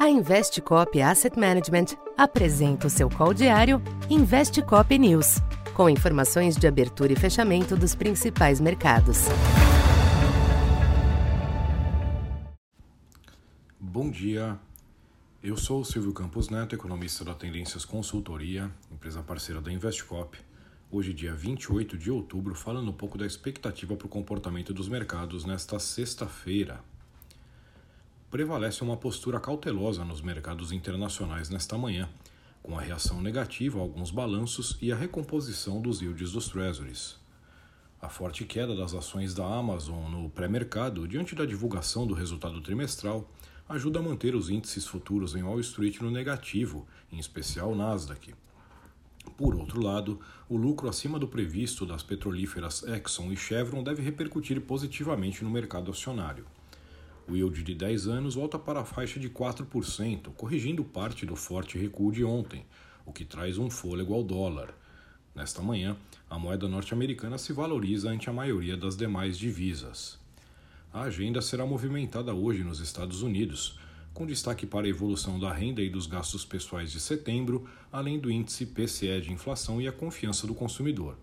A Investcop Asset Management apresenta o seu call diário Investcop News, com informações de abertura e fechamento dos principais mercados. Bom dia. Eu sou o Silvio Campos Neto, economista da Tendências Consultoria, empresa parceira da Investcop. Hoje, dia 28 de outubro, falando um pouco da expectativa para o comportamento dos mercados nesta sexta-feira, prevalece uma postura cautelosa nos mercados internacionais nesta manhã, com a reação negativa a alguns balanços e a recomposição dos yields dos treasuries. A forte queda das ações da Amazon no pré-mercado diante da divulgação do resultado trimestral ajuda a manter os índices futuros em Wall Street no negativo, em especial o Nasdaq. Por outro lado, o lucro acima do previsto das petrolíferas Exxon e Chevron deve repercutir positivamente no mercado acionário. O yield de 10 anos volta para a faixa de 4%, corrigindo parte do forte recuo de ontem, o que traz um fôlego ao dólar. Nesta manhã, a moeda norte-americana se valoriza ante a maioria das demais divisas. A agenda será movimentada hoje nos Estados Unidos, com destaque para a evolução da renda e dos gastos pessoais de setembro, além do índice PCE de inflação e a confiança do consumidor.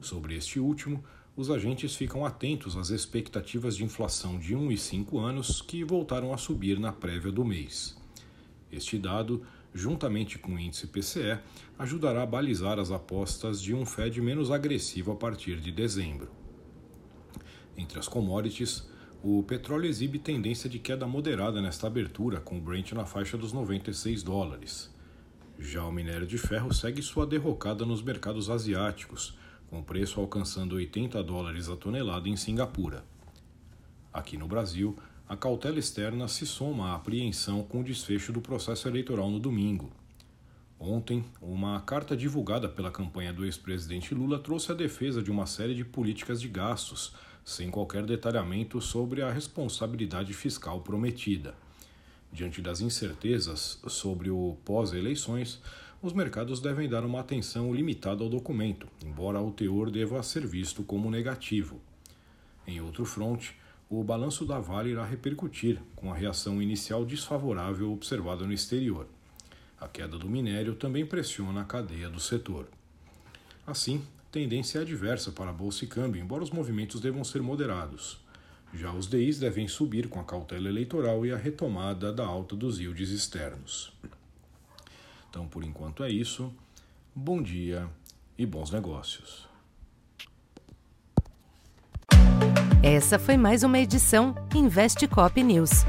Sobre este último, os agentes ficam atentos às expectativas de inflação de 1 e 5 anos que voltaram a subir na prévia do mês. Este dado, juntamente com o índice PCE, ajudará a balizar as apostas de um Fed menos agressivo a partir de dezembro. Entre as commodities, o petróleo exibe tendência de queda moderada nesta abertura, com o Brent na faixa dos 96 dólares. Já o minério de ferro segue sua derrocada nos mercados asiáticos, com o preço alcançando 80 dólares a tonelada em Singapura. Aqui no Brasil, a cautela externa se soma à apreensão com o desfecho do processo eleitoral no domingo. Ontem, uma carta divulgada pela campanha do ex-presidente Lula trouxe a defesa de uma série de políticas de gastos, sem qualquer detalhamento sobre a responsabilidade fiscal prometida. Diante das incertezas sobre o pós-eleições, os mercados devem dar uma atenção limitada ao documento, embora o teor deva ser visto como negativo. Em outro fronte, o balanço da Vale irá repercutir, com a reação inicial desfavorável observada no exterior. A queda do minério também pressiona a cadeia do setor. Assim, tendência é adversa para a bolsa e câmbio, embora os movimentos devam ser moderados. Já os DIs devem subir com a cautela eleitoral e a retomada da alta dos yields externos. Então, por enquanto é isso. Bom dia e bons negócios. Essa foi mais uma edição Investe Cop News.